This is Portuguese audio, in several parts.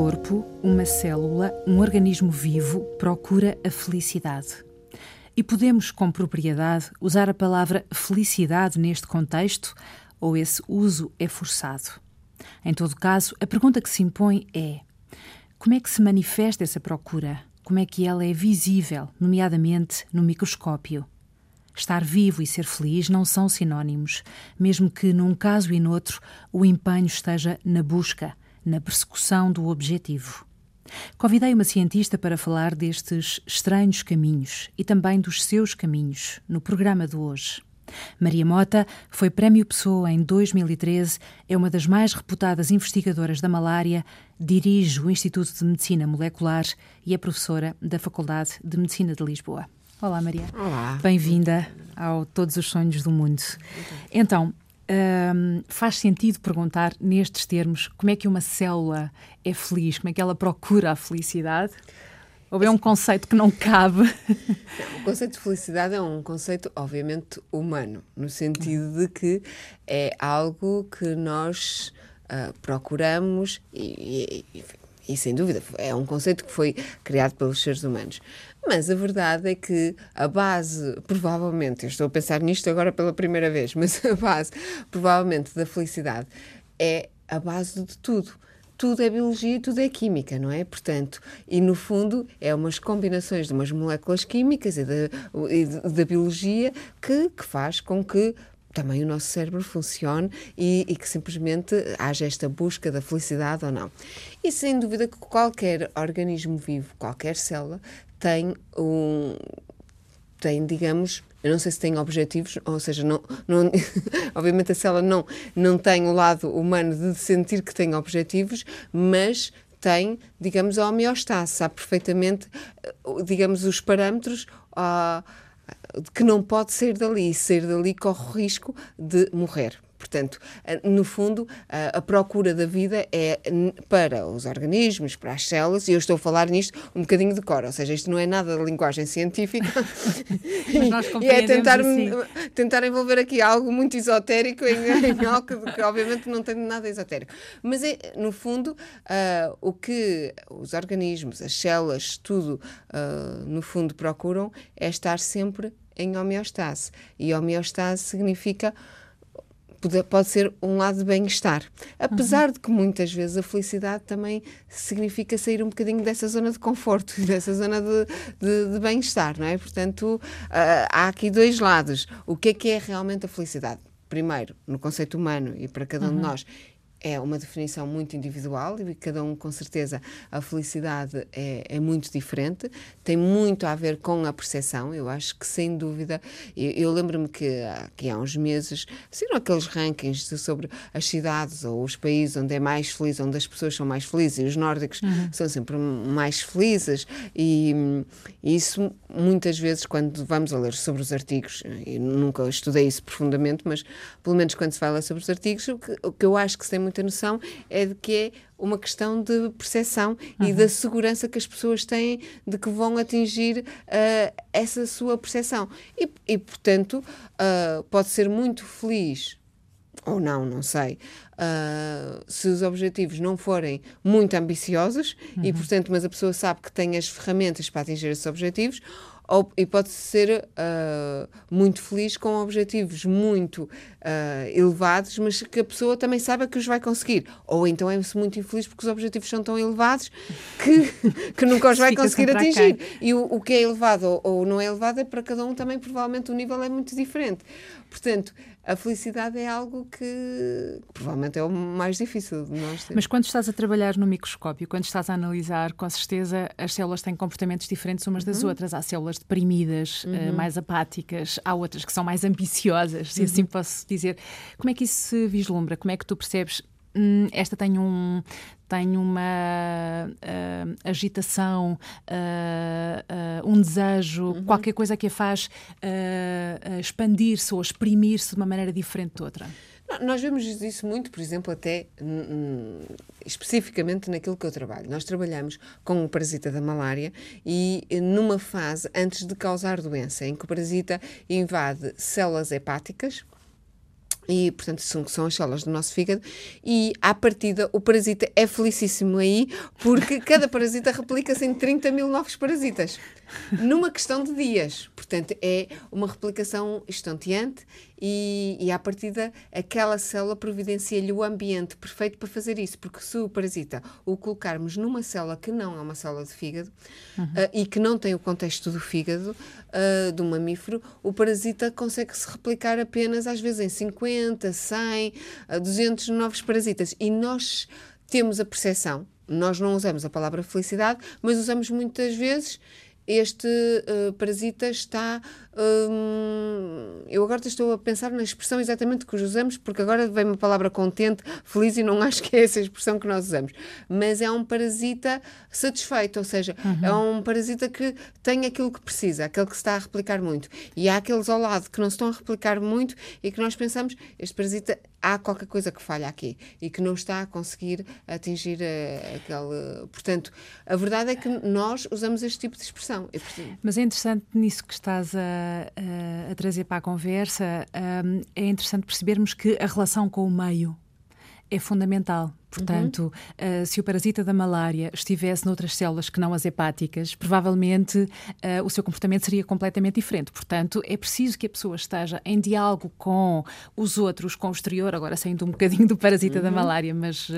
corpo, uma célula, um organismo vivo procura a felicidade? E podemos, com propriedade, usar a palavra felicidade neste contexto ou esse uso é forçado? Em todo caso, a pergunta que se impõe é: como é que se manifesta essa procura? Como é que ela é visível, nomeadamente no microscópio? Estar vivo e ser feliz não são sinónimos, mesmo que num caso e noutro o empenho esteja na busca, na persecução do objetivo. Convidei uma cientista para falar destes estranhos caminhos e também dos seus caminhos no programa de hoje. Maria Mota foi Prémio Pessoa em 2013, é uma das mais reputadas investigadoras da malária, dirige o Instituto de Medicina Molecular e é professora da Faculdade de Medicina de Lisboa. Olá, Maria. Olá. Bem-vinda ao Todos os Sonhos do Mundo. Então, hum, faz sentido perguntar nestes termos como é que uma célula é feliz, como é que ela procura a felicidade? Ou é um conceito que não cabe? Não, o conceito de felicidade é um conceito, obviamente, humano, no sentido de que é algo que nós uh, procuramos e, e, e, sem dúvida, é um conceito que foi criado pelos seres humanos. Mas a verdade é que a base, provavelmente, eu estou a pensar nisto agora pela primeira vez, mas a base, provavelmente, da felicidade é a base de tudo tudo é biologia e tudo é química, não é? Portanto, e no fundo é umas combinações de umas moléculas químicas e da, biologia que, que faz com que também o nosso cérebro funcione e, e, que simplesmente haja esta busca da felicidade ou não. E sem dúvida que qualquer organismo vivo, qualquer célula, tem um, tem, digamos, eu não sei se tem objetivos, ou seja, não, não, obviamente a célula não, não tem o lado humano de sentir que tem objetivos, mas tem, digamos, a homeostase, sabe perfeitamente, eh, digamos, os parâmetros uh, que não pode sair dali, sair dali corre o risco de morrer. Portanto, eh, no fundo, a procura da vida é para os organismos, para as células, e eu estou a falar nisto um bocadinho de cor, ou seja, isto não é nada de linguagem científica. e é tentar, assim. tentar envolver aqui algo muito esotérico em, em algo que, que, obviamente não tem nada esotérico. Mas, é, no fundo, uh, o que os organismos, as células, tudo, uh, no fundo, procuram é estar sempre em homeostase. E homeostase significa pode, pode ser um lado de bem-estar. Apesar uhum. de que muitas vezes a felicidade também significa sair um bocadinho dessa zona de conforto, dessa zona de, de, de bem-estar, não é? Portanto, uh, há aqui dois lados. O que é que é realmente a felicidade? Primeiro, no conceito humano e para cada um uhum. de nós, é uma definição muito individual e cada um, com certeza, a felicidade é, é, muito diferente, tem muito a ver com a percepção. Eu acho que, sem dúvida, eu, eu lembro-me que, que, há uns meses saíram aqueles rankings sobre as cidades ou os países onde é mais feliz, onde as pessoas são mais felizes, e os nórdicos uhum. são sempre mais felizes, e, e, isso muitas vezes, quando vamos a ler sobre os artigos, eu nunca estudei isso profundamente, mas pelo menos quando se fala sobre os artigos, o que, o que eu acho que se tem muita noção é de que é uma questão de percepção uhum. e da segurança que as pessoas têm de que vão atingir uh, essa sua percepção. E, e portanto, uh, pode ser muito feliz ou não, não sei, uh, se os objetivos não forem muito ambiciosos uhum. e, portanto, mas a pessoa sabe que tem as ferramentas para atingir esses objetivos, ou, e pode ser uh, muito feliz com objetivos muito uh, elevados, mas que a pessoa também saiba que os vai conseguir. Ou então é-se muito infeliz porque os objetivos são tão elevados que, que nunca os vai conseguir atingir. E o, o, que é elevado ou, ou não é elevado é para cada um também, provavelmente o nível é muito diferente. Portanto, a felicidade é algo que provavelmente é o mais difícil de nós ter. Mas quando estás a trabalhar no microscópio, quando estás a analisar, com certeza as células têm comportamentos diferentes umas das uhum. outras. Há células deprimidas, eh, uhum. uh, mais apáticas, há outras que são mais ambiciosas, se assim uhum. posso dizer. Como é que isso se vislumbra? Como é que tu percebes? Hum, esta tem um tem uma uh, agitação, uh, uh, um desejo, uhum. qualquer coisa que a faz expandir-se ou exprimir-se de uma maneira diferente de outra. Nós vemos isso muito, por exemplo, até especificamente naquilo que eu trabalho. Nós trabalhamos com o parasita da malária e numa fase antes de causar doença, em que o parasita invade células hepáticas, e, portanto, são, são as células do nosso fígado, e à partida o parasita é felicíssimo aí, porque cada parasita replica-se em 30 mil novos parasitas, numa questão de dias. Portanto, é uma replicação estonteante e, e à partida aquela célula providencia-lhe o ambiente perfeito para fazer isso, porque se o parasita o colocarmos numa célula que não é uma célula de fígado uhum. uh, e que não tem o contexto do fígado uh, do mamífero, o parasita consegue se replicar apenas às vezes em 50, 100, uh, 200 novos parasitas e nós temos a percepção, nós não usamos a palavra felicidade, mas usamos muitas vezes este uh, parasita está. Um, eu agora estou a pensar na expressão exatamente que usamos, porque agora vem uma palavra contente, feliz, e não acho que é essa a expressão que nós usamos. Mas é um parasita satisfeito, ou seja, uhum. é um parasita que tem aquilo que precisa, aquele que se está a replicar muito. E há aqueles ao lado que não se estão a replicar muito e que nós pensamos, este parasita há qualquer coisa que falha aqui e que não está a conseguir atingir uh, aquele. Portanto, a verdade é que nós usamos este tipo de expressão. Mas é interessante nisso que estás a, a, trazer para a conversa, um, é interessante percebermos que a relação com o meio é fundamental. Portanto, uhum. uh, se o parasita da malária estivesse noutras células que não as hepáticas, provavelmente uh, o seu comportamento seria completamente diferente. Portanto, é preciso que a pessoa esteja em diálogo com os outros, com o exterior, agora saindo um bocadinho do parasita uhum. da malária, mas uh,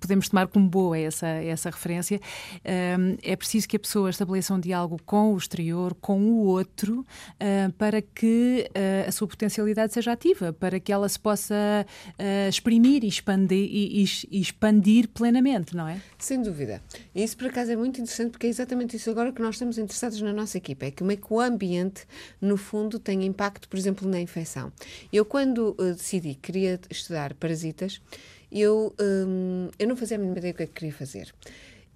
podemos tomar como boa essa, essa referência. é preciso que a pessoa estabeleça um diálogo com o exterior, com o outro, para que a sua potencialidade seja ativa, para que ela se possa exprimir e expandir e, e, expandir plenamente, não é? Sem dúvida. E isso, por acaso, é muito interessante porque é exatamente isso agora que nós estamos interessados na nossa equipa. É como é que o ambiente, no fundo, tem impacto, por exemplo, na infecção. Eu, quando uh, decidi que queria estudar parasitas, eu, um, eu não fazia a mínima ideia do que é que queria fazer.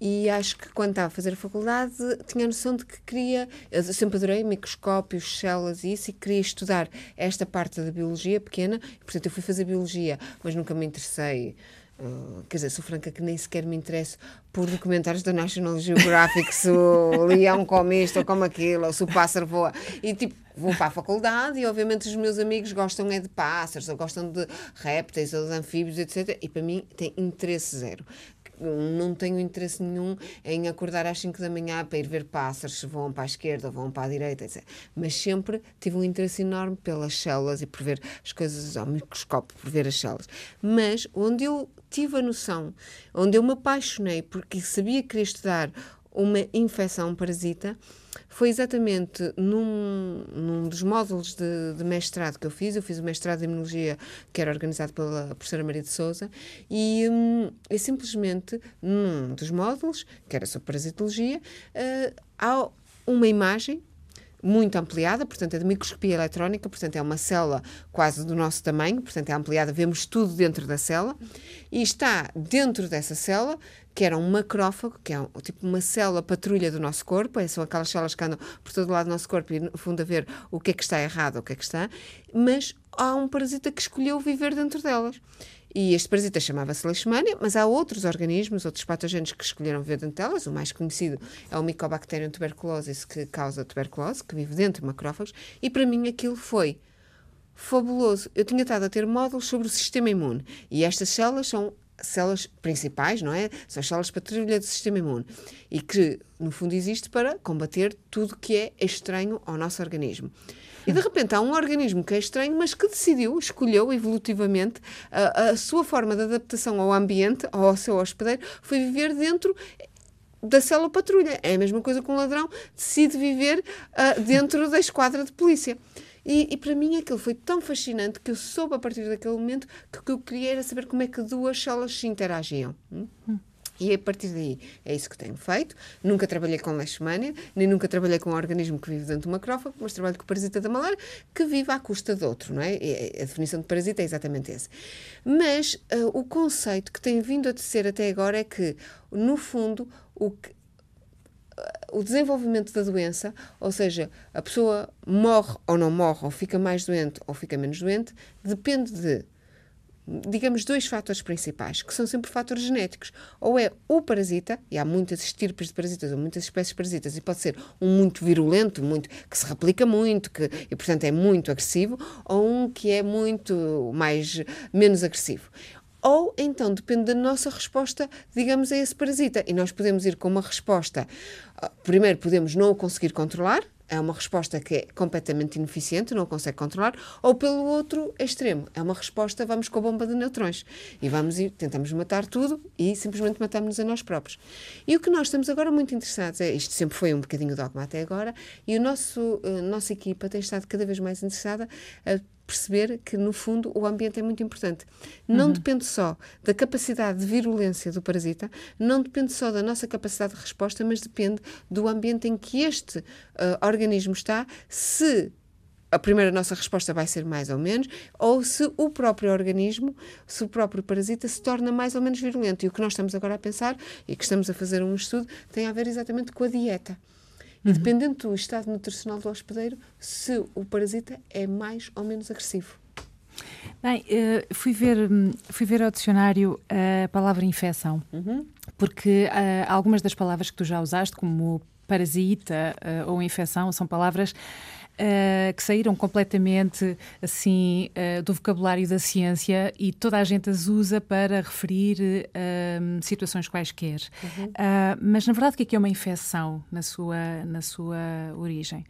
E acho que quando estava a fazer a faculdade tinha a noção de que queria, eu sempre adorei microscópios, células e isso, e queria estudar esta parte da biologia pequena, portanto eu fui fazer biologia, mas nunca me interessei. Uh, quer dizer, sou franca que nem sequer me interesso por documentários da National Geographic se o leão come isto ou come aquilo, ou se o pássaro voa. E tipo, vou para a faculdade e obviamente os meus amigos gostam é de pássaros, ou gostam de répteis ou de anfíbios, etc. E para mim tem interesse zero não tenho interesse nenhum em acordar às 5 da manhã para ir ver pássaros, se vão para a esquerda vão para a direita, etc. Mas sempre tive um interesse enorme pelas células e por ver as coisas ao microscópio, por ver as células. Mas onde eu tive a noção, onde eu me apaixonei porque sabia que queria estudar uma infecção parasita, foi exatamente num, num dos módulos de, de, mestrado que eu fiz. Eu fiz o mestrado de Imunologia, que era organizado pela professora Maria de Souza, e, hum, simplesmente num dos módulos, que era sobre parasitologia, uh, há uma imagem muito ampliada, portanto é de microscopia eletrónica, portanto é uma célula quase do nosso tamanho, portanto é ampliada, vemos tudo dentro da célula, e está dentro dessa célula que era um macrófago, que é um, tipo uma célula patrulha do nosso corpo, é, são aquelas células que andam por todo lado do nosso corpo e, no fundo, a ver o que é que está errado, o que é que está, mas há um parasita que escolheu viver dentro delas. E este parasita chamava-se Leishmania, mas há outros organismos, outros patogênios que escolheram viver dentro delas. O mais conhecido é o Mycobacterium tuberculosis, que causa tuberculose, que vive dentro de macrófagos. E para mim aquilo foi fabuloso. Eu tinha estado a ter módulos sobre o sistema imune e estas células são células principais, não é? São as células patrulha do sistema imune e que, no fundo, existe para combater tudo que é estranho ao nosso organismo. E de repente há um organismo que é estranho, mas que decidiu, escolheu evolutivamente a, a sua forma de adaptação ao ambiente, ao seu hospedeiro, foi viver dentro da célula patrulha. É a mesma coisa que um ladrão decide viver uh, dentro da esquadra de polícia. E, e, para mim aquilo foi tão fascinante que eu soube a partir daquele momento que o que eu queria era saber como é que duas células se interagiam. Hum? E a partir daí é isso que tenho feito. Nunca trabalhei com leishmania, nem nunca trabalhei com um organismo que vive dentro de uma macrófago, mas trabalho com o parasita da malária que vive à custa de outro, não é? A definição de parasita é exatamente essa. Mas uh, o conceito que tem vindo a ser até agora é que, no fundo, o que, o desenvolvimento da doença, ou seja, a pessoa morre ou não morre, ou fica mais doente ou fica menos doente, depende de digamos, dois fatores principais, que são sempre fatores genéticos. Ou é o parasita, e há muitas estirpes de parasitas, ou muitas espécies de parasitas, e pode ser um muito virulento, muito, que se replica muito, que, e portanto é muito agressivo, ou um que é muito mais, menos agressivo ou então depende da nossa resposta, digamos, a esse parasita. E nós podemos ir com uma resposta. Ah, primeiro, podemos não o conseguir controlar, é uma resposta que é completamente ineficiente, não consegue controlar, ou pelo outro extremo, é uma resposta, vamos com a bomba de neutrões e vamos ir, tentamos matar tudo e simplesmente matamos-nos a nós próprios. E o que nós estamos agora muito interessados é, isto sempre foi um bocadinho dogma até agora, e a nosso, a nossa equipa tem estado cada vez mais interessada a perceber que, no fundo, o ambiente é muito importante. Não uhum. depende só da capacidade de virulência do parasita, não depende só da nossa capacidade de resposta, mas depende do ambiente em que este uh, organismo está, se a primeira nossa resposta vai ser mais ou menos, ou se o próprio organismo, se o próprio parasita se torna mais ou menos virulento. E o que nós estamos agora a pensar, e que estamos a fazer um estudo, tem a ver exatamente com a dieta. E uhum. dependendo do estado nutricional do hospedeiro, se o parasita é mais ou menos agressivo. Bem, eh, fui ver, fui ver ao dicionário a palavra infecção, uhum. porque uh, algumas das palavras que tu já usaste, como parasita uh, ou infecção, são palavras Uh, que saíram completamente assim uh, do vocabulário da ciência e toda a gente as usa para referir uh, situações quaisquer. Uhum. mas na verdade o que é, que é uma infecção na sua, na sua origem?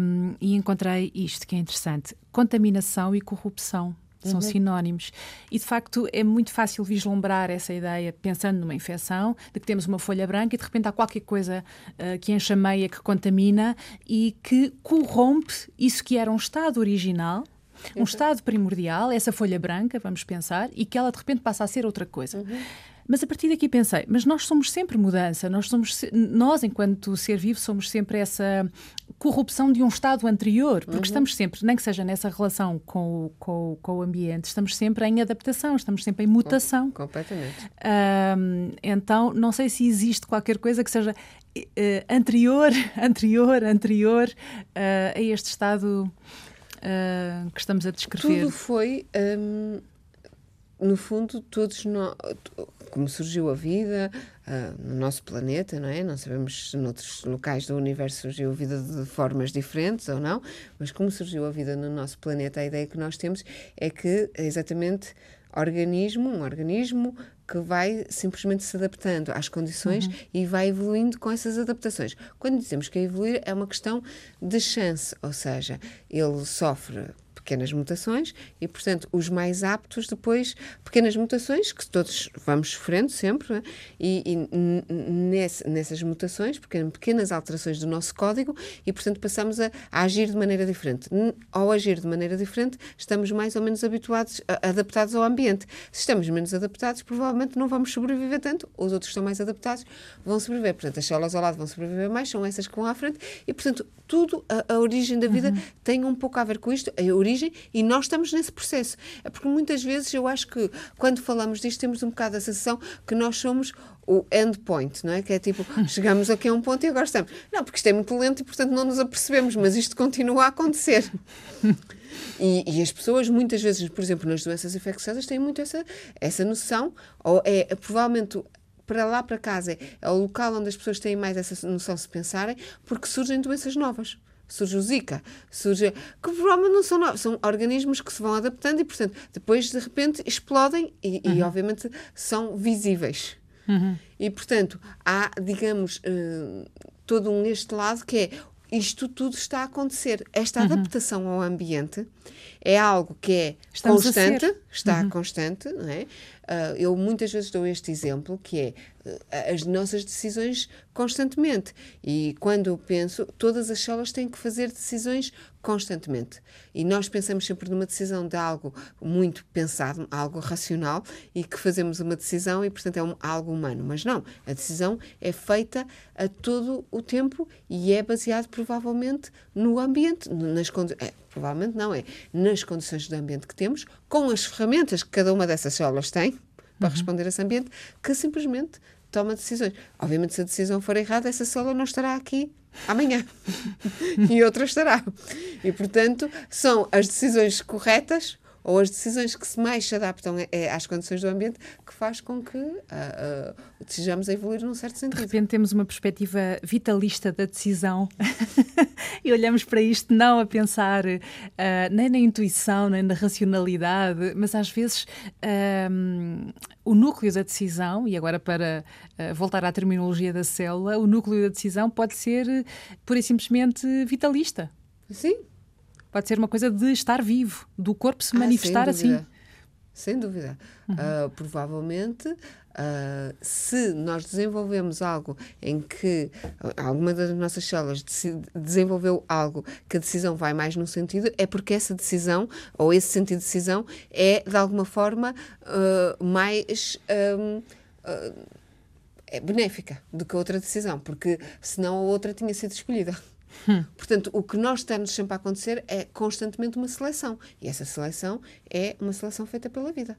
Um, e encontrei isto que é interessante: contaminação e corrupção são uhum. sinónimos. E de facto é muito fácil vislumbrar essa ideia, pensando numa infecção, de que temos uma folha branca e de repente há qualquer coisa uh, que enxameia, que contamina e que corrompe isso que era um estado original. Um estado primordial, essa folha branca, vamos pensar, e que ela de repente passa a ser outra coisa. Uhum. Mas a partir daqui pensei, mas nós somos sempre mudança, nós somos, nós enquanto ser vivo somos sempre essa corrupção de um estado anterior, porque uhum. estamos sempre, nem que seja nessa relação com o, com, com, o ambiente, estamos sempre em adaptação, estamos sempre em mutação. Com, completamente. Então, não sei se existe qualquer coisa que seja uh, anterior, anterior, anterior uh, a este estado uh, que estamos a descrever. Tudo foi, um, no fundo, todos nós como surgiu a vida uh, no nosso planeta, não é? Não sabemos se noutros locais do universo surgiu a vida de formas diferentes ou não, mas como surgiu a vida no nosso planeta, a ideia que nós temos é que é exatamente organismo, um organismo que vai simplesmente se adaptando às condições uhum. e vai evoluindo com essas adaptações. Quando dizemos que é evoluir, é uma questão de chance, ou seja, ele sofre pequenas mutações e, portanto, os mais aptos depois, pequenas mutações que todos vamos sofrendo sempre, é? e, e nesse, nessas mutações, pequenas alterações do nosso código, e, portanto, passamos a, a, agir de maneira diferente. Ao agir de maneira diferente, estamos mais ou menos habituados, adaptados ao ambiente. Se estamos menos adaptados, provavelmente não vamos sobreviver tanto, os outros que estão mais adaptados vão sobreviver. Portanto, as células ao lado vão sobreviver mais, são essas que vão à frente, e, portanto, tudo, a, a origem da vida uhum. tem um pouco a ver com isto, a origem origem e nós estamos nesse processo. É porque muitas vezes eu acho que quando falamos disto temos um bocado a sensação que nós somos o endpoint, não é? Que é tipo, chegamos aqui a um ponto e agora estamos. Não, porque isto é muito lento e portanto não nos apercebemos, mas isto continua a acontecer. E, e, as pessoas, muitas vezes, por exemplo, nas doenças infecciosas, têm muito essa, essa noção, ou é, é provavelmente para lá para casa é o local onde as pessoas têm mais essa noção se pensarem, porque surgem doenças novas surge o Zika, surge. que provavelmente não são novos, são organismos que se vão adaptando e, portanto, depois de repente explodem e, uhum. e obviamente, são visíveis. Uhum. E, portanto, há, digamos, uh, todo um este lado que é isto tudo está a acontecer. Esta uhum. adaptação ao ambiente é algo que é Estamos constante, está uhum. constante, não é? Uh, eu muitas vezes dou este exemplo, que é as nossas decisões constantemente. E quando penso, todas as células têm que fazer decisões constantemente. E nós pensamos sempre numa decisão de algo muito pensado, algo racional, e que fazemos uma decisão e, portanto, é um, algo humano. Mas não, a decisão é feita a todo o tempo e é baseado provavelmente no ambiente, nas. É, provavelmente não, é nas condições do ambiente que temos, com as ferramentas que cada uma dessas células tem para uhum. responder a esse ambiente, que simplesmente toma decisões. Obviamente, se a decisão for errada, essa célula não estará aqui amanhã e outra estará. E, portanto, são as decisões corretas ou as decisões que se mais se adaptam é, às condições do ambiente que faz com que uh, uh, desejamos evoluir num certo sentido. De repente temos uma perspectiva vitalista da decisão e olhamos para isto não a pensar uh, nem na intuição, nem na racionalidade, mas às vezes o núcleo da decisão, e agora para voltar à terminologia da célula, o núcleo da decisão pode ser pura e simplesmente vitalista. Sim, Pode ser uma coisa de estar vivo, do corpo se ah, manifestar sem assim. Sem dúvida. Uhum. Uh, provavelmente, uh, se nós desenvolvemos algo em que alguma das nossas células desenvolveu algo que a decisão vai mais num sentido, é porque essa decisão, ou esse sentido de decisão, é de alguma forma uh, mais. Um, é benéfica do que a outra decisão, porque senão a outra tinha sido escolhida. Hum. Portanto, o que nós estamos sempre a acontecer é constantemente uma seleção. E essa seleção é uma seleção feita pela vida.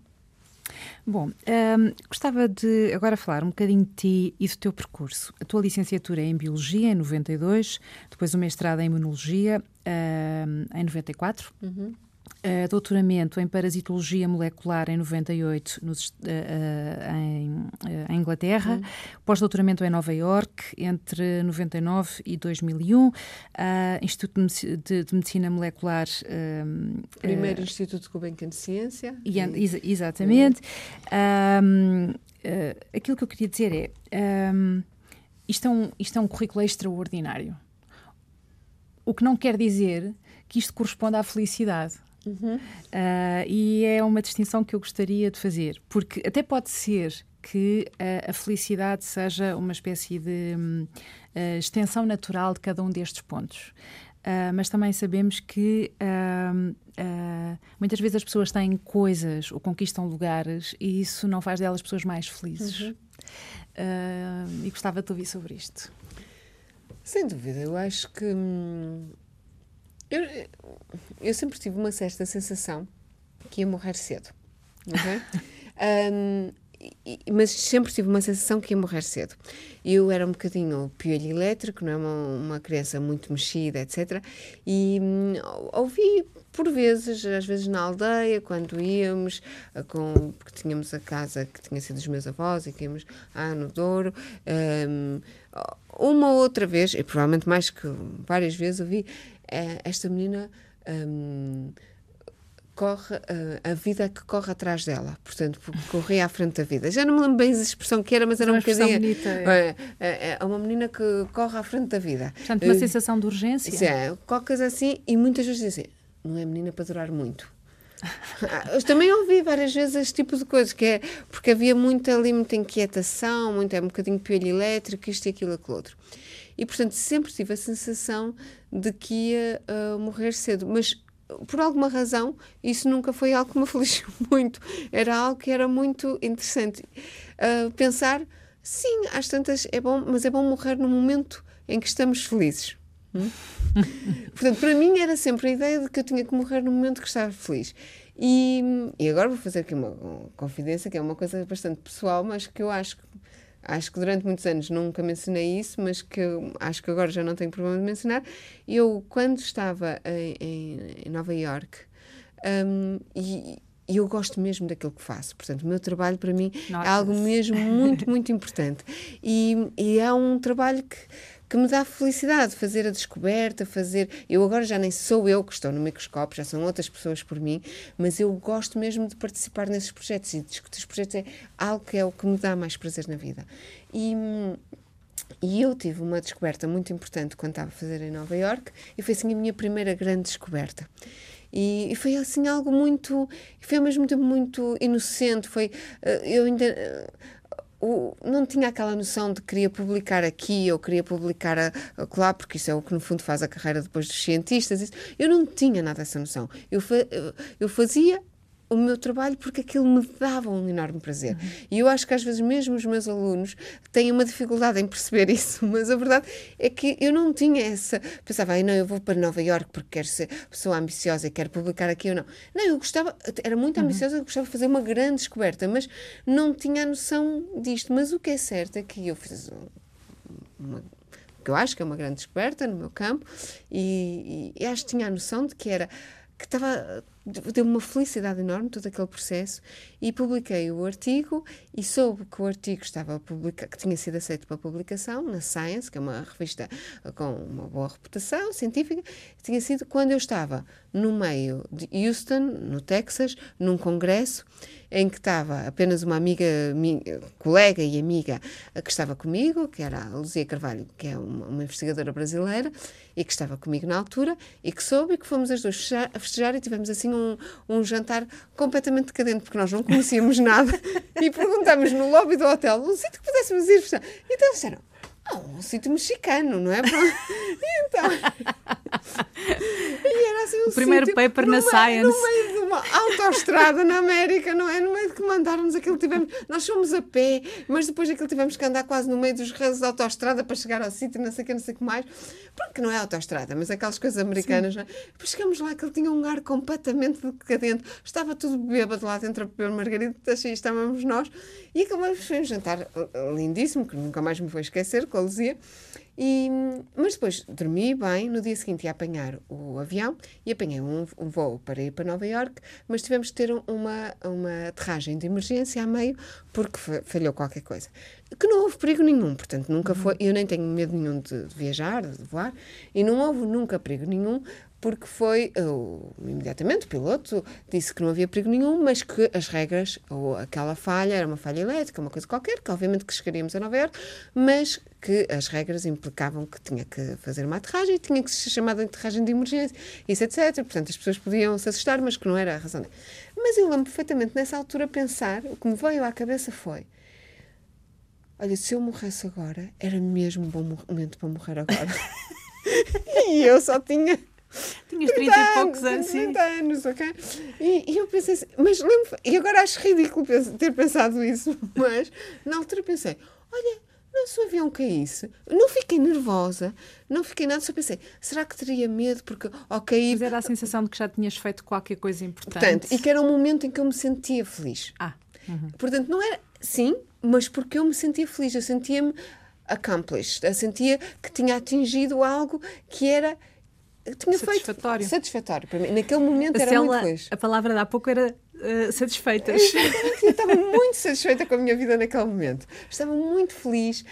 Bom, hum, gostava de agora falar um bocadinho de ti e do teu percurso. A tua licenciatura é em Biologia, em 92, depois o mestrado em Imunologia, hum, em 94. Uhum uh, doutoramento em parasitologia molecular em 98 nos, uh, uh, em, em, Inglaterra, uhum. pós-doutoramento em Nova York entre 99 e 2001, Instituto de, de, Medicina Molecular. Primeiro Instituto Gulbenkian de Ciência. E, ex exatamente. Uhum. Um, aquilo que eu queria dizer é. Um, isto é, um, isto é um currículo extraordinário. O que não quer dizer que isto corresponda à felicidade. Uhum. Uh, e é uma distinção que eu gostaria de fazer, porque até pode ser que uh, a felicidade seja uma espécie de uh, extensão natural de cada um destes pontos. Uh, mas também sabemos que uh, uh, muitas vezes as pessoas têm coisas ou conquistam lugares e isso não faz delas pessoas mais felizes. Uhum. e gostava de ouvir sobre isto. Sem dúvida, eu acho que hum, eu, eu sempre tive uma certa sensação que ia morrer cedo. Okay? um, mas sempre tive uma sensação que ia morrer cedo. Eu era um bocadinho piolho elétrico, não é? Uma, uma criança muito mexida, etc. E hum, ouvi por vezes, às vezes na aldeia, quando íamos, ah, com, porque tínhamos a casa que tinha sido dos meus avós e que íamos ah, no Douro, um, uma outra vez, e provavelmente mais que várias vezes, ouvi esta menina um, corre uh, a vida que corre atrás dela, portanto, corria à frente da vida. Já não me lembro bem a expressão que era, mas era uma um bocadinho. Bonita, é. É, é. uma menina que corre à frente da vida. Portanto, uma uh, sensação de urgência. Sim, é, qualquer assim, e muitas vezes dizem assim, não é menina para durar muito. Eu também ouvi várias vezes este tipo de coisas, que é porque havia muita ali, muita inquietação, muito, é um bocadinho piolho elétrico, isto e aquilo, aquilo outro. E, portanto, sempre tive a sensação de que ia uh, morrer cedo. Mas, por alguma razão, isso nunca foi algo que me afligiu muito. Era algo que era muito interessante. Uh, pensar, sim, às tantas é bom, mas é bom morrer no momento em que estamos felizes. Hum? Portanto, para mim era sempre a ideia de que eu tinha que morrer no momento que estava feliz. E, e agora vou fazer aqui uma confidência, que é uma coisa bastante pessoal, mas que eu acho que acho que durante muitos anos nunca mencionei isso, mas que acho que agora já não tenho problema de mencionar. Eu, quando estava em, em, em Nova York, um, e, e eu gosto mesmo daquilo que faço. Portanto, o meu trabalho para mim Nossa. é algo mesmo muito, muito importante. E, e é um trabalho que que me dá felicidade fazer a descoberta, fazer. Eu agora já nem sou eu que estou no microscópio, já são outras pessoas por mim, mas eu gosto mesmo de participar nesses projetos e discutir os projetos é algo que é o que me dá mais prazer na vida. E. E eu tive uma descoberta muito importante quando estava a fazer em Nova York e foi assim a minha primeira grande descoberta. E, e, foi assim algo muito foi ao mesmo tempo muito inocente foi eh, eu ainda o, não tinha aquela noção de queria publicar aqui ou queria publicar a, a lá, porque isso é o que no fundo faz a carreira depois dos cientistas. Isso. Eu não tinha nada dessa noção. Eu, fa, eu fazia o meu trabalho porque aquilo me dava um enorme prazer. Uhum. E eu acho que às vezes mesmo os meus alunos têm uma dificuldade em perceber isso, mas a verdade é que eu não tinha essa. Pensava, não, eu vou para Nova York porque quero ser pessoa ambiciosa e quero publicar aqui ou não. Não, eu gostava, era muito uhum. ambiciosa, eu gostava de fazer uma grande descoberta, mas não tinha a noção disto. Mas o que é certo é que eu fiz uma que eu acho que é uma grande descoberta no meu campo, e, e, e acho que tinha a noção de que era que estava deu uma felicidade enorme todo aquele processo e publiquei o artigo e soube que o artigo estava publica que tinha sido aceito para publicação na Science, que é uma revista com uma boa reputação científica, tinha sido quando eu estava no meio de Houston, no Texas, num congresso em que estava apenas uma amiga, minha, colega e amiga que estava comigo, que era a Luzia Carvalho, que é uma, uma, investigadora brasileira, e que estava comigo na altura, e que soube, que fomos as duas a festejar e tivemos assim um, um jantar completamente decadente, porque nós não conhecíamos nada, e perguntámos no lobby do hotel, um sítio que pudéssemos ir festejar. Então disseram, ah, um sítio mexicano, não é? e então... e era assim um o primeiro paper na meio, Science. No meio de uma autoestrada na América, não é? No meio de que mandarmos aquilo tivemos. Nós fomos a pé, mas depois aquilo tivemos que andar quase no meio dos reis da autoestrada para chegar ao sítio, não sei o que, não sei o que mais. Porque não é autoestrada, mas aquelas coisas americanas. Não é? Depois chegamos lá, aquilo tinha um ar completamente decadente. Estava tudo bêbado lá dentro a beber margaritas e estávamos nós. E acabamos foi um jantar lindíssimo, que nunca mais me vou esquecer, com a Luzia. E, mas depois dormi bem, no dia seguinte ia apanhar o avião e apanhei um, um voo para ir para Nova York, mas tivemos de ter uma, uma aterragem de emergência a meio porque falhou qualquer coisa. Que não houve perigo nenhum, portanto, nunca foi. Eu nem tenho medo nenhum de viajar, de voar, e não houve nunca perigo nenhum, porque foi, uh, imediatamente, o piloto disse que não havia perigo nenhum, mas que as regras, ou aquela falha, era uma falha elétrica, uma coisa qualquer, que obviamente que chegaríamos a Nova Iorque, mas que as regras implicavam que tinha que fazer uma aterragem, tinha que ser chamada de aterragem de emergência, isso, etc. Portanto, as pessoas podiam se assustar, mas que não era a razão. Mas eu lembro perfeitamente, nessa altura, pensar, o que me veio à cabeça foi, olha, se eu morresse agora, era mesmo um bom momento para morrer agora. e eu só tinha Tinhas 30 e poucos anos, 30 anos, ok? E, e, eu pensei assim, mas lembro, e agora acho ridículo ter pensado isso, mas na altura pensei, olha, não se o avião caísse, não fiquei nervosa, não fiquei nada, só pensei, será que teria medo porque ao cair... Mas era a sensação de que já tinhas feito qualquer coisa importante. Portanto, e que era um momento em que eu me sentia feliz. Ah. Uhum. Portanto, não era, sim, mas porque eu me sentia feliz, eu sentia-me accomplished, eu sentia que tinha atingido algo que era tinha satisfatório. feito satisfatório para mim. Naquele momento a era célula, muito feliz. A palavra de há pouco era uh, satisfeitas. Eu estava muito satisfeita com a minha vida naquele momento. Estava muito feliz.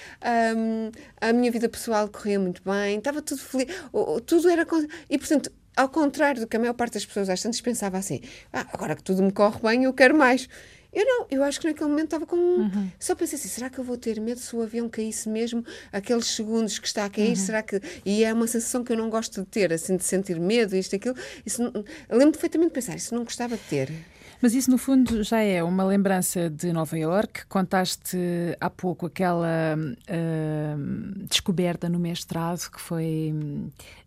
Um, a minha vida pessoal corria muito bem. Estava tudo feliz. Tudo era. E, portanto, ao contrário do que a maior parte das pessoas às tantas pensava assim: ah, agora que tudo me corre bem, eu quero mais. Eu não, eu acho que naquele momento estava com. Uhum. Só pensei assim: será que eu vou ter medo se o avião caísse mesmo aqueles segundos que está a cair? Uhum. Será que. E é uma sensação que eu não gosto de ter, assim, de sentir medo, isto, aquilo. Isso, lembro perfeitamente de pensar: isso não gostava de ter. Mas isso, no fundo, já é uma lembrança de Nova York. Contaste há pouco aquela uh, descoberta no mestrado que foi.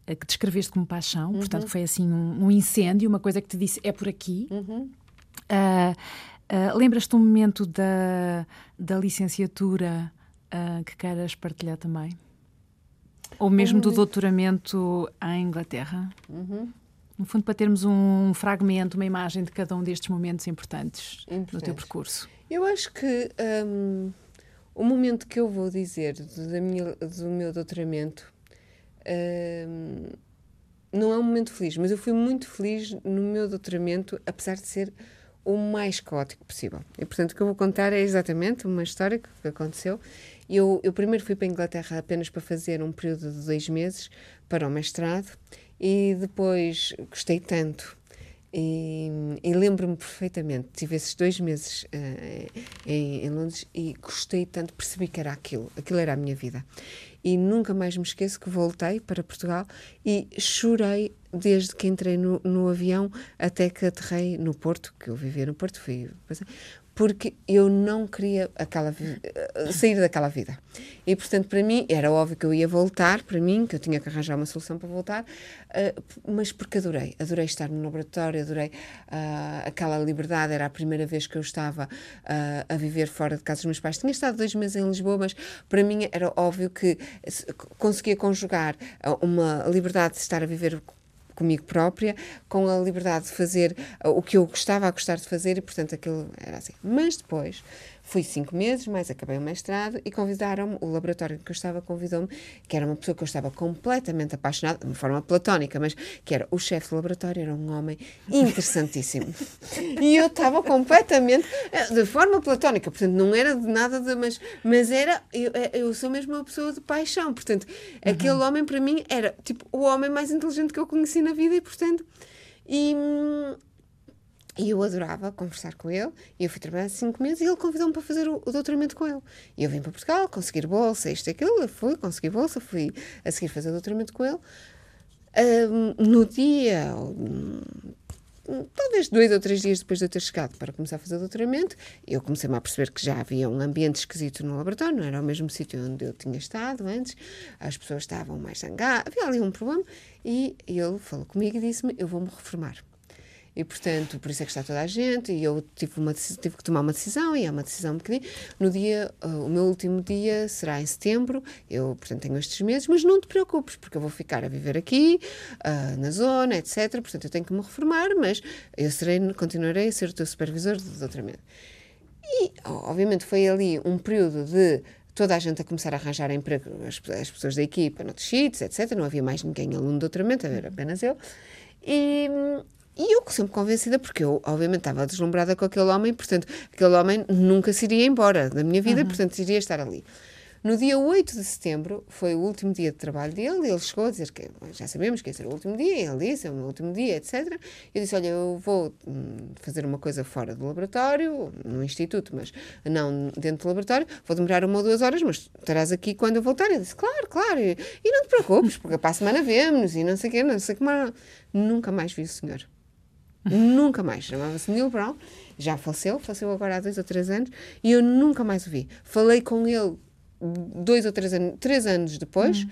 Uh, que descreveste como paixão, uhum. portanto, foi assim um, um, incêndio, uma coisa que te disse é por aqui. Uhum. Uh, Uh, Lembras-te um momento da, da licenciatura uh, que queiras partilhar também? Ou mesmo do doutoramento em Inglaterra? Uhum. No fundo, para termos um fragmento, uma imagem de cada um destes momentos importantes, importantes. no teu percurso. Eu acho que um, o momento que eu vou dizer do, minha, do meu doutoramento um, não é um momento feliz, mas eu fui muito feliz no meu doutoramento, apesar de ser o mais caótico possível. E, portanto, o que eu vou contar é exatamente uma história que aconteceu. Eu, eu primeiro fui para a Inglaterra apenas para fazer um período de dois meses para o mestrado e depois gostei tanto e, e lembro-me perfeitamente, tive esses dois meses uh, em, em, Londres e gostei tanto, percebi que era aquilo, aquilo era a minha vida. E nunca mais me esqueço que voltei para Portugal e chorei desde que entrei no, no avião até que aterrei no Porto, que eu vivia no Porto, fui, porque eu não queria aquela, eh, sair daquela vida. E, portanto, para mim, era óbvio que eu ia voltar, para mim, que eu tinha que arranjar uma solução para voltar, uh, mas porque adorei. Adorei estar no laboratório, adorei uh, aquela liberdade. Era a primeira vez que eu estava uh, a viver fora de casa dos meus pais. Tinha estado dois meses em Lisboa, mas para mim era óbvio que conseguia conjugar uma liberdade de estar a viver comigo própria, com a liberdade de fazer o que eu gostava a gostar de fazer e, portanto, aquilo era assim. Mas depois Fui cinco meses, mas acabei o mestrado e convidaram-me, o laboratório que eu estava convidou-me, que era uma pessoa que eu estava completamente apaixonada, de forma platónica, mas que era o chefe do laboratório, era um homem interessantíssimo. e eu estava completamente, eh, de forma platónica, portanto, não era de nada de, mas, mas era, eu, eh, eu sou mesmo uma pessoa de paixão, portanto, uhum. aquele homem para mim era, tipo, o homem mais inteligente que eu conheci na vida e, portanto, e, hum, e eu adorava conversar com ele. E eu fui trabalhar cinco meses e ele convidou-me para fazer o, o, doutoramento com ele. E eu vim para Portugal, conseguir bolsa, isto e aquilo. Eu fui, consegui bolsa, fui a seguir fazer o doutoramento com ele. Um, no dia, um, talvez dois ou três dias depois de eu ter chegado para começar a fazer o doutoramento, eu comecei-me a perceber que já havia um ambiente esquisito no laboratório, não era o mesmo sítio onde eu tinha estado antes, as pessoas estavam mais zangadas, havia ali um problema. E ele falou comigo e disse-me: Eu vou-me reformar. E, portanto, por isso é que está toda a gente. E eu tive, uma, tive que tomar uma decisão, e é uma decisão bocadinho. No dia, uh, o meu último dia será em setembro. Eu, portanto, tenho estes meses, mas não te preocupes, porque eu vou ficar a viver aqui, uh, na zona, etc. Portanto, eu tenho que me reformar, mas eu serei, continuarei a ser o teu supervisor de doutoramento. E, obviamente, foi ali um período de toda a gente a começar a arranjar emprego, as, as pessoas da equipa, noutros sítios, etc. Não havia mais ninguém aluno de doutoramento, era apenas eu. E, e eu sempre convencida, porque eu, obviamente, estava deslumbrada com aquele homem, portanto, aquele homem nunca se iria embora da minha vida, uhum. portanto, iria estar ali. No dia 8 de setembro, foi o último dia de trabalho dele, ele chegou a dizer que já sabemos que ia ser o último dia, ele disse, é o meu último dia, etc. Eu disse, olha, eu vou hum, fazer uma coisa fora do laboratório, no instituto, mas não dentro do laboratório, vou demorar uma ou duas horas, mas estarás aqui quando eu voltar. Ele disse, claro, claro, e, e não te preocupes, porque para a semana vemos, e não sei o quê, não sei como. Nunca mais vi o senhor. Nunca mais. Chamava-se Neil Brown, já faleceu, faleceu agora há dois ou três anos, e eu nunca mais o vi. Falei com ele dois ou três, anos, três anos depois. Uhum.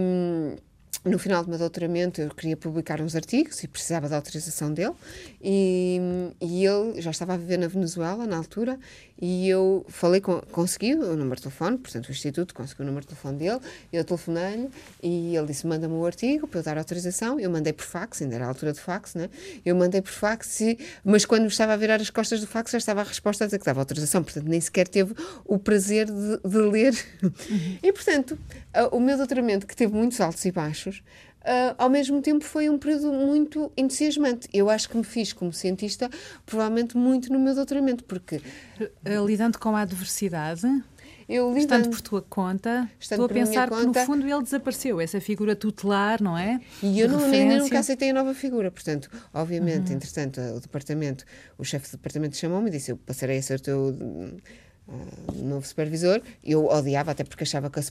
Um, no final do meu doutoramento eu queria publicar uns artigos e precisava da autorização dele. E, e ele já estava a viver na Venezuela na altura e eu falei com, consegui o número de telefone, portanto o Instituto conseguiu o número de telefone dele, eu telefonei-lhe e ele disse manda-me o artigo para eu dar autorização, eu mandei por fax, ainda era a altura de fax, né? eu mandei por fax, e, mas quando estava a virar as costas do fax já estava a resposta a dizer que dava autorização, portanto nem sequer teve o prazer de, de ler. E portanto o meu doutoramento que teve muitos altos e baixos Uh, ao mesmo tempo foi um período muito entusiasmante. Eu acho que me fiz como cientista, provavelmente muito no meu doutoramento, porque. Uh, lidando com a adversidade. Eu lidando, estando por tua conta, estou a pensar que no fundo ele desapareceu, essa figura tutelar, não é? E eu não, nem nunca aceitei a nova figura, portanto, obviamente, uhum. entretanto, o departamento, o chefe do departamento chamou-me e disse: Eu passarei a ser o teu uh, novo supervisor. Eu odiava, até porque achava que a,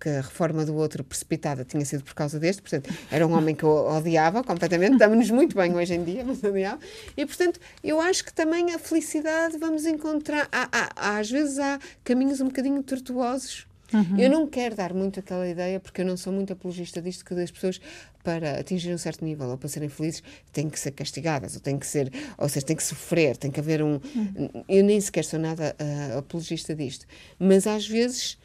que a, reforma do outro precipitada tinha sido por causa deste, portanto, era um homem que eu odiava completamente. Estamos-nos muito bem hoje em dia, mas odiava. E, portanto, eu acho que também a felicidade vamos encontrar. Há, há, às vezes há caminhos um bocadinho tortuosos Uhum. Eu não quero dar muito aquela ideia, porque eu não sou muito apologista disto, que as pessoas, para atingir um certo nível ou para serem felizes, têm que ser castigadas, ou têm que ser, ou seja, têm que sofrer, tem que haver um. Uhum. Eu nem sequer sou nada uh, apologista disto. Mas às vezes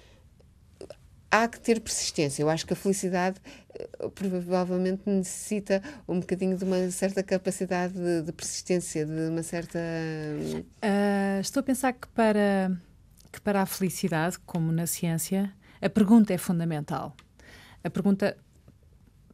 há que ter persistência. Eu acho que a felicidade uh, provavelmente necessita um bocadinho de uma certa capacidade de, de persistência, de uma certa. Uh, estou a pensar que para que para a felicidade, como na ciência, a pergunta é fundamental. A pergunta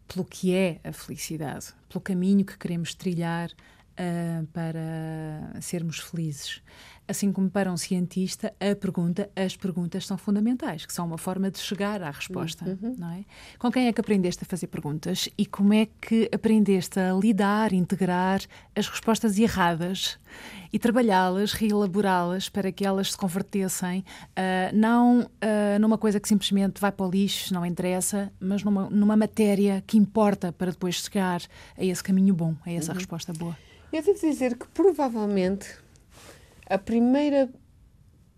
pelo que é a felicidade, pelo caminho que queremos trilhar uh, para sermos felizes. Assim como para um cientista, a pergunta, as perguntas são fundamentais, que são uma forma de chegar à resposta, uhum. não é? Com quem é que aprendeste a fazer perguntas e como é que aprendeste a lidar, integrar as respostas erradas e trabalhá-las, reelaborá-las para que elas se convertessem uh, não uh, numa coisa que simplesmente vai para o lixo, não interessa, mas numa, numa matéria que importa para depois chegar a esse caminho bom, a essa uhum. resposta boa. Eu devo dizer que provavelmente a primeira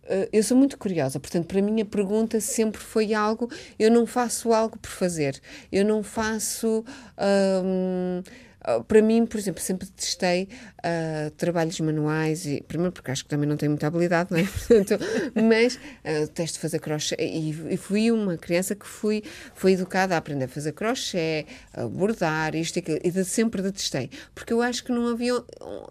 eh, eu sou muito curiosa, portanto, para mim a pergunta sempre foi algo. Eu não faço algo por fazer, eu não faço. Hum, para mim, por exemplo, sempre testei uh, trabalhos manuais, e, primeiro porque acho que também não tenho muita habilidade, não é? Portanto, mas uh, testo fazer crochê e, e, fui uma criança que fui, fui educada a aprender a fazer crochê, a bordar, isto e aquilo, e sempre detestei, porque eu acho que não havia,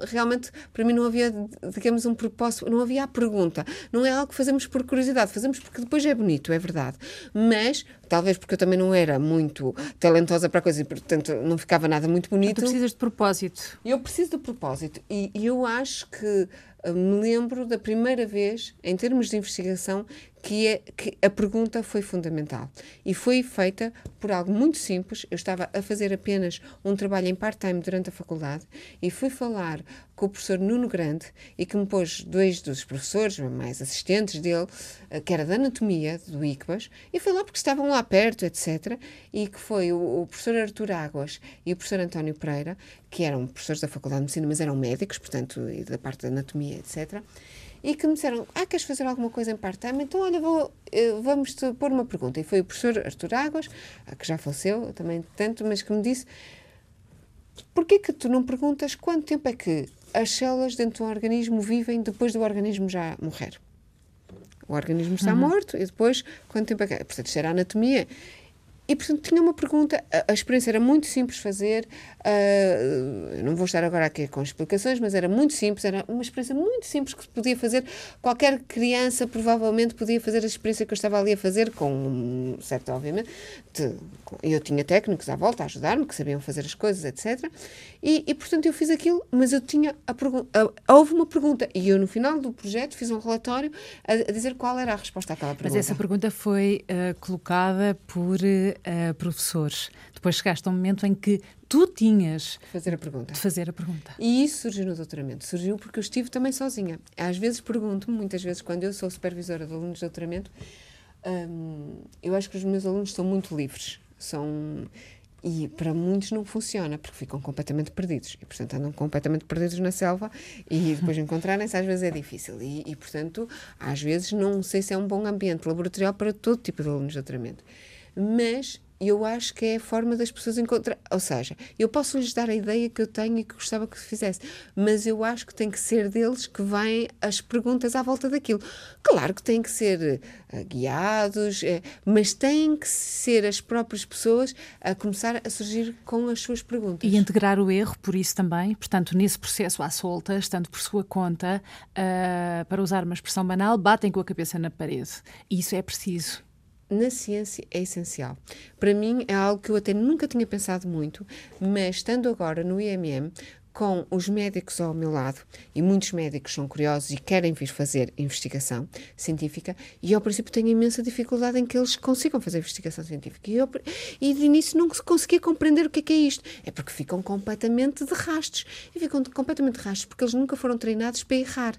realmente, para mim não havia, digamos, um propósito, não havia a pergunta, não é algo que fazemos por curiosidade, fazemos porque depois é bonito, é verdade, mas talvez porque eu também não era muito talentosa para a coisa e, portanto, não ficava nada muito bonito. Tu precisas de propósito. Eu preciso de propósito e, e eu acho que eh, me lembro da primeira vez, em termos de investigação, que, é, que a pergunta foi fundamental. E foi feita por algo muito simples. Eu estava a fazer apenas um trabalho em part-time durante a faculdade e fui falar com o professor Nuno Grande e que me pôs dois dos professores, mais assistentes dele, eh, que era da anatomia, do ICBAS, e foi lá porque estavam lá perto, etc. E que foi o, o professor Artur Águas e o professor António Pereira, que eram professores da Faculdade de Medicina, mas eram médicos, portanto, da parte da anatomia, etc e que me disseram: Ah, queres fazer alguma coisa em part-time? Então, olha, vou, eh, vamos te pôr uma pergunta. E foi o professor Artur Águas, que já faleceu também tanto, mas que me disse: Porquê que tu não perguntas quanto tempo é que as células dentro de um organismo vivem depois do organismo já morrer? O organismo está uhum. morto e depois quanto tempo é que. Portanto, isto era anatomia. E, portanto, tinha uma pergunta. A, a experiência era muito simples fazer. Uh, não vou estar agora aqui com explicações, mas era muito simples. Era uma experiência muito simples que se podia fazer. Qualquer criança provavelmente podia fazer a experiência que eu estava ali a fazer, com certo, obviamente. De, eu tinha técnicos à volta a ajudar-me, que sabiam fazer as coisas, etc. E, e, portanto, eu fiz aquilo, mas eu tinha a pergunta. Houve uma pergunta. E eu, no final do projeto, fiz um relatório a, a dizer qual era a resposta àquela pergunta. Mas essa pergunta foi uh, colocada por uh, professores. Depois chegaste a um momento em que tu tinhas fazer a pergunta. de fazer a pergunta. E isso surgiu no doutoramento. Surgiu porque eu estive também sozinha. Às vezes pergunto-me, muitas vezes, quando eu sou supervisora de alunos de doutoramento, hum, eu acho que os meus alunos são muito livres. São e para muitos não funciona, porque ficam completamente perdidos. E, portanto, andam completamente perdidos na selva e depois encontrarem-se às vezes é difícil. E, e, portanto, às vezes não sei se é um bom ambiente laboratorial para todo tipo de alunos de doutoramento mas eu acho que é a forma das pessoas encontrar. Ou seja, eu posso lhes dar a ideia que eu tenho e que gostava que fizesse, mas eu acho que tem que ser deles que vêm as perguntas à volta daquilo. Claro que têm que ser uh, guiados, uh, mas têm que ser as próprias pessoas a começar a surgir com as suas perguntas. E integrar o erro, por isso também, portanto, nesse processo à solta, estando por sua conta, uh, para usar uma expressão banal, batem com a cabeça na parede. Isso é preciso na ciência é essencial. Para mim é algo que eu até nunca tinha pensado muito, mas estando agora no IMM, com os médicos ao meu lado, e muitos médicos são curiosos e querem vir fazer investigação científica, e ao princípio, tenho imensa dificuldade em que eles consigam fazer investigação científica. E, eu, e de início não conseguia compreender o que é, que é isto. É porque ficam completamente de rastros. E ficam completamente de rastros porque eles nunca foram treinados para errar.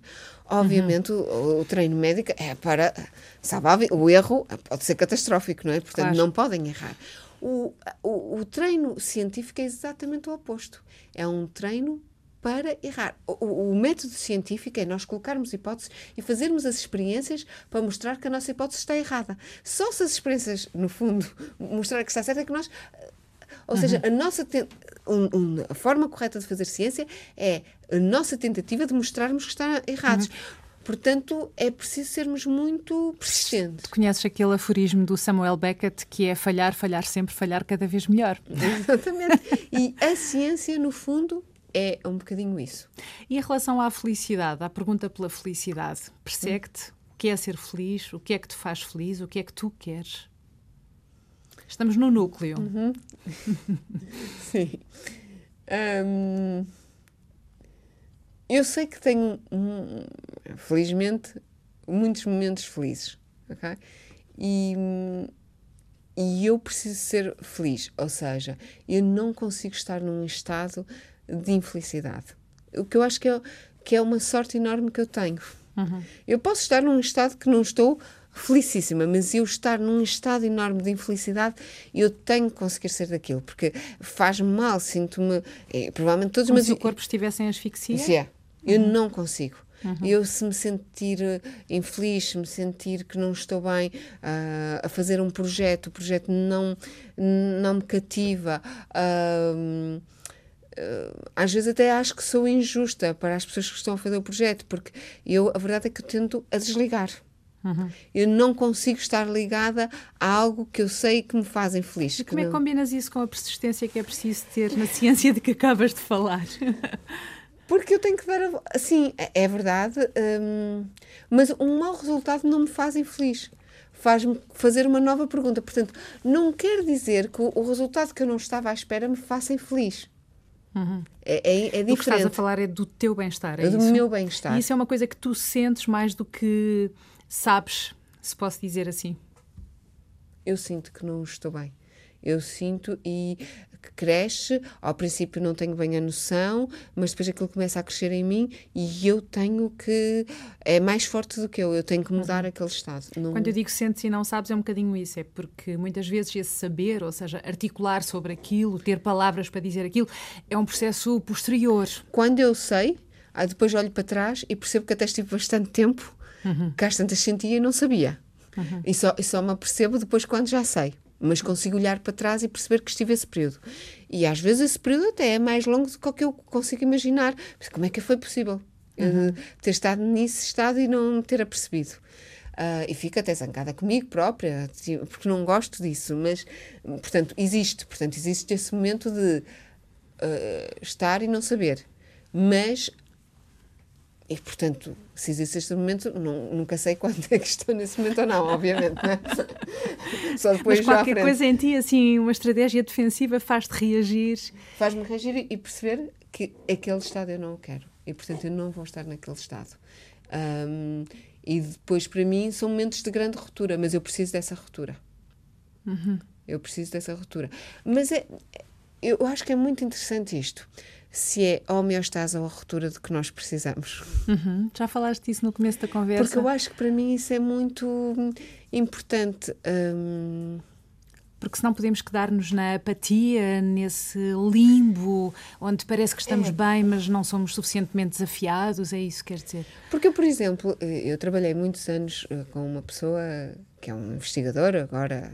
Obviamente, uhum. o, o, treino médico é para. Sabe, o erro pode ser catastrófico, não é? Portanto, claro. não podem errar. O, o, o, treino científico é exatamente o oposto. É um treino para errar. O, o, método científico é nós colocarmos hipóteses e fazermos as experiências para mostrar que a nossa hipótese está errada. Só se as experiências, no fundo, mostrar que está certa é que nós. Ou seja, uhum. a nossa um, um, a forma correta de fazer ciência é a nossa tentativa de mostrarmos que está errados. Uhum. Portanto, é preciso sermos muito persistentes. Tu conheces aquele aforismo do Samuel Beckett que é falhar, falhar sempre, falhar cada vez melhor. Exatamente. e a ciência, no fundo, é um bocadinho isso. E em relação à felicidade, à pergunta pela felicidade, persegue-te o que é ser feliz, o que é que te faz feliz, o que é que tu queres? Estamos no núcleo. Uhum. Sim. Um... Eu sei que tenho, felizmente, muitos momentos felizes, ok? E, e eu preciso ser feliz, ou seja, eu não consigo estar num estado de infelicidade. O que eu acho que é, que é uma sorte enorme que eu tenho. Uhum. Eu posso estar num estado que não estou felicíssima, mas eu estar num estado enorme de infelicidade, eu tenho que conseguir ser daquilo, porque faz-me mal, sinto-me. É, provavelmente todos Como os. se o corpo estivesse em asfixia? É. Eu uhum. não consigo. Uhum. Eu, se me sentir eh, infeliz, se me sentir que não estou bem uh, a fazer um projeto, o projeto não, não me cativa, uh, uh, às vezes até acho que sou injusta para as pessoas que estão a fazer o projeto, porque eu, a verdade é que eu tento a desligar. Uhum. Eu não consigo estar ligada a algo que eu sei que me fazem feliz. E como é que combinas isso com a persistência que é preciso ter na ciência de que acabas de falar? Porque eu tenho que dar. Assim, é, é verdade, hum, mas um mau resultado não me faz infeliz. Faz-me fazer uma nova pergunta. Portanto, não quer dizer que o resultado que eu não estava à espera me faça infeliz. Uhum. É, é, é diferente. O que estás a falar é do teu bem-estar, é, é do isso? meu bem-estar. E isso é uma coisa que tu sentes mais do que sabes, se posso dizer assim. Eu sinto que não estou bem. Eu sinto e cresce, ao princípio não tenho bem a noção, mas depois aquilo começa a crescer em mim e eu tenho que. É mais forte do que eu, eu tenho que mudar uhum. aquele estado. Não... Quando eu digo sentes e não sabes, é um bocadinho isso, é porque muitas vezes esse saber, ou seja, articular sobre aquilo, ter palavras para dizer aquilo, é um processo posterior. Quando eu sei, depois olho para trás e percebo que até estive bastante tempo, uhum. que às tantas sentia e não sabia. Uhum. E, só, e só me apercebo depois quando já sei mas consigo olhar para trás e perceber que estive esse período. E às vezes esse período até é mais longo do que eu consigo imaginar. Mas como é que foi possível uhum. uh, ter estado nesse estado e não me ter apercebido? Uh, e fico até zangada comigo própria, porque não gosto disso, mas, portanto, existe. Portanto, existe esse momento de uh, estar e não saber. Mas e, portanto, se existe este momento, não, nunca sei quando é que estou nesse momento ou não, obviamente. Né? Só depois Mas qualquer coisa em ti, assim, uma estratégia defensiva faz-te reagir. Faz-me reagir e perceber que aquele estado eu não o quero. E, portanto, eu não vou estar naquele estado. Um, e depois, para mim, são momentos de grande ruptura, mas eu preciso dessa ruptura. Uhum. Eu preciso dessa ruptura. Mas é, eu acho que é muito interessante isto se é homeostase ou a ruptura de que nós precisamos. Uhum. Já falaste disso no começo da conversa. Porque eu acho que para mim isso é muito importante. Hum... Porque senão podemos quedar-nos na apatia, nesse limbo, onde parece que estamos é. bem, mas não somos suficientemente desafiados, é isso que quer dizer? Porque, por exemplo, eu trabalhei muitos anos eh, com uma pessoa que é um investigador, agora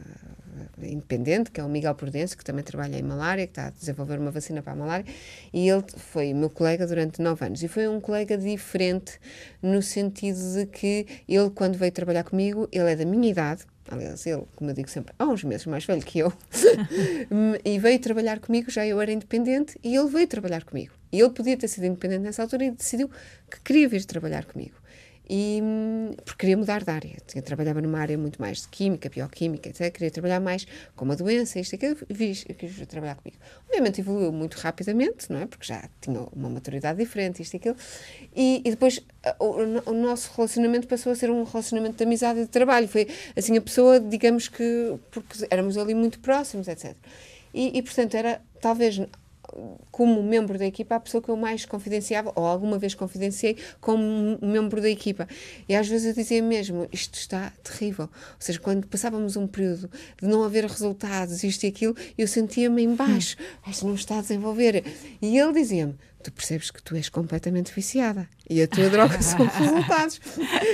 independente, que é o Miguel Prudêncio, que também trabalha em malária, que está a desenvolver uma vacina para a malária, e ele foi meu colega durante nove anos. E foi um colega diferente no sentido de que ele, quando veio trabalhar comigo, ele é da minha idade, aliás, ele, como eu digo sempre, há uns meses mais velho que eu, e veio trabalhar comigo, já eu era independente, e ele veio trabalhar comigo. E ele podia ter sido independente nessa altura e decidiu que queria vir trabalhar comigo e porque queria mudar de área. Eu trabalhava numa área muito mais de química, bioquímica, etc. Queria trabalhar mais com uma doença, isto e aquilo, e quis trabalhar comigo. Obviamente evoluiu muito rapidamente, não é? Porque já tinha uma maturidade diferente, isto e aquilo. E, e depois o, o, nosso relacionamento passou a ser um relacionamento de amizade e de trabalho. Foi assim a pessoa, digamos que, porque éramos ali muito próximos, etc. E, e portanto, era talvez como membro da equipa, a pessoa que eu mais confidenciava, ou alguma vez confidenciei, como membro da equipa. E às vezes eu dizia mesmo: isto está terrível. Ou seja, quando passávamos um período de não haver resultados, isto e aquilo, eu sentia-me em baixo, isto não está a desenvolver. E ele dizia-me: tu percebes que tu és completamente viciada e a tua droga são os resultados.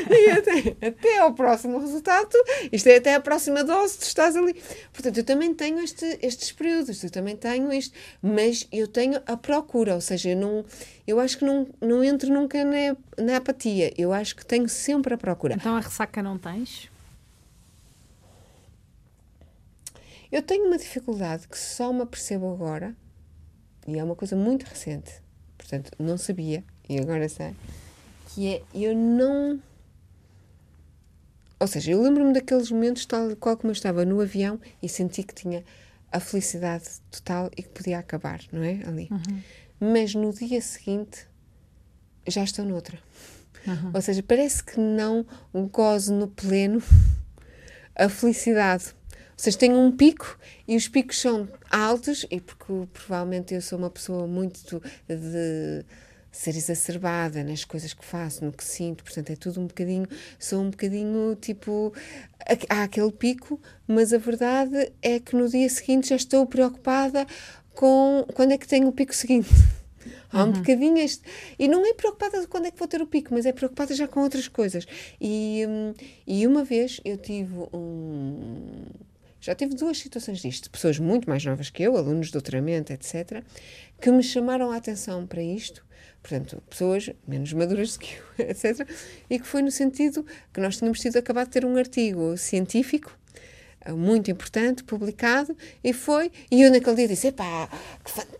E até, até ao próximo resultado, isto é até a próxima dose, tu estás ali. Portanto, eu também tenho este, estes períodos, eu também tenho isto, mas eu tenho a procura, ou seja, eu, não, eu acho que não, não entro nunca na, na apatia, eu acho que tenho sempre a procura. Então a ressaca não tens? Eu tenho uma dificuldade que só me apercebo agora, e é uma coisa muito recente, portanto não sabia e agora sei, que é eu não. Ou seja, eu lembro-me daqueles momentos tal qual como eu estava no avião e senti que tinha a felicidade total e que podia acabar, não é? Ali. Uhum. Mas no dia seguinte já estou noutra. Uhum. Ou seja, parece que não gozo no pleno a felicidade. Ou seja, tenho um pico e os picos são altos, e porque provavelmente eu sou uma pessoa muito de ser exacerbada nas coisas que faço, no que sinto, portanto é tudo um bocadinho, sou um bocadinho tipo, há aquele pico, mas a verdade é que no dia seguinte já estou preocupada com quando é que tenho o pico seguinte. Há um uhum. bocadinho este. E não é preocupada de quando é que vou ter o pico, mas é preocupada já com outras coisas. E, hum, e uma vez eu tive um já tive duas situações disto, pessoas muito mais novas que eu, alunos de doutoramento, etc., que me chamaram a atenção para isto, portanto, pessoas menos maduras que eu, etc., e que foi no sentido que nós tínhamos tido acabado de ter um artigo científico muito importante, publicado, e foi, e eu naquele dia disse, epá, que fantástico,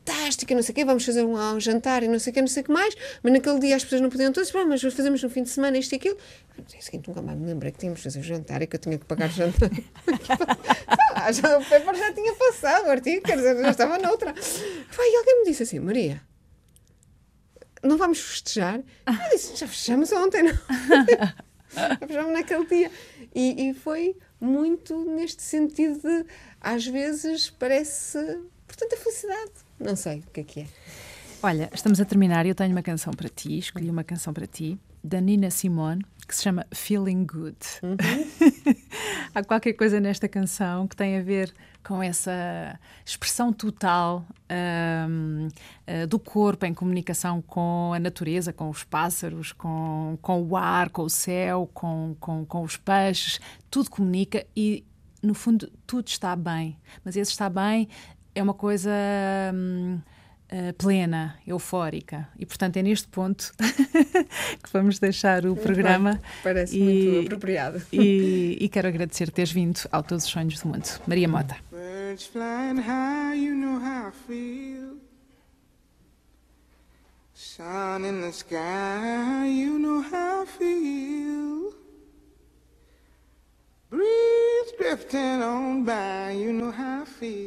não sei o quê, vamos fazer um, um jantar e não sei o quê, não sei o que mais, mas naquele dia as pessoas não podiam todas, mas fazemos no fim de semana isto e aquilo. No dia seguinte nunca mais me lembrei que tínhamos de fazer o jantar e que eu tinha que pagar o jantar. já, o Pepper já tinha passado o artigo, quer dizer, já estava noutra. Foi, e alguém me disse assim, Maria, não vamos festejar? Eu disse, já fechamos ontem, não? já fechamos naquele dia. E, e foi muito neste sentido de, às vezes, parece, portanto, a felicidade. Não sei o que é que é. Olha, estamos a terminar e eu tenho uma canção para ti, escolhi uma canção para ti, da Nina Simone, que se chama Feeling Good. Uhum. Há qualquer coisa nesta canção que tem a ver com essa expressão total um, uh, eh, do corpo em comunicação com a natureza, com os pássaros, com, com o ar, com o céu, com, com, com os peixes. Tudo comunica e, no fundo, tudo está bem. Mas esse está bem é uma coisa. Um, Uh, plena, eufórica. E, portanto, é neste ponto que vamos deixar o programa. Parece e, muito apropriado. E, e, quero agradecer teres vindo ao Todos os Sonhos do Mundo. Maria Mota. Birds flying high, you know how I feel. Sun in the sky, you know how I feel. Breeze drifting on by, you know how I feel.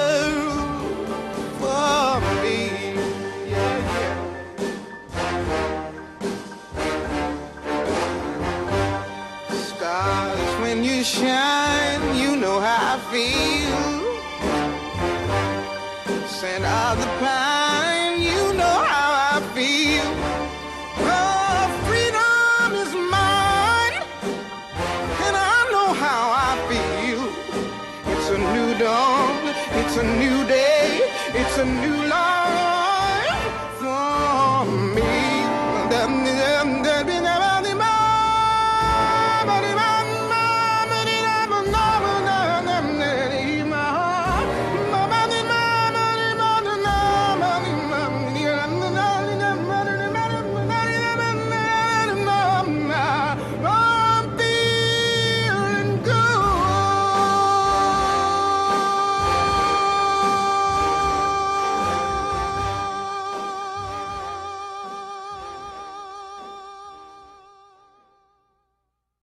how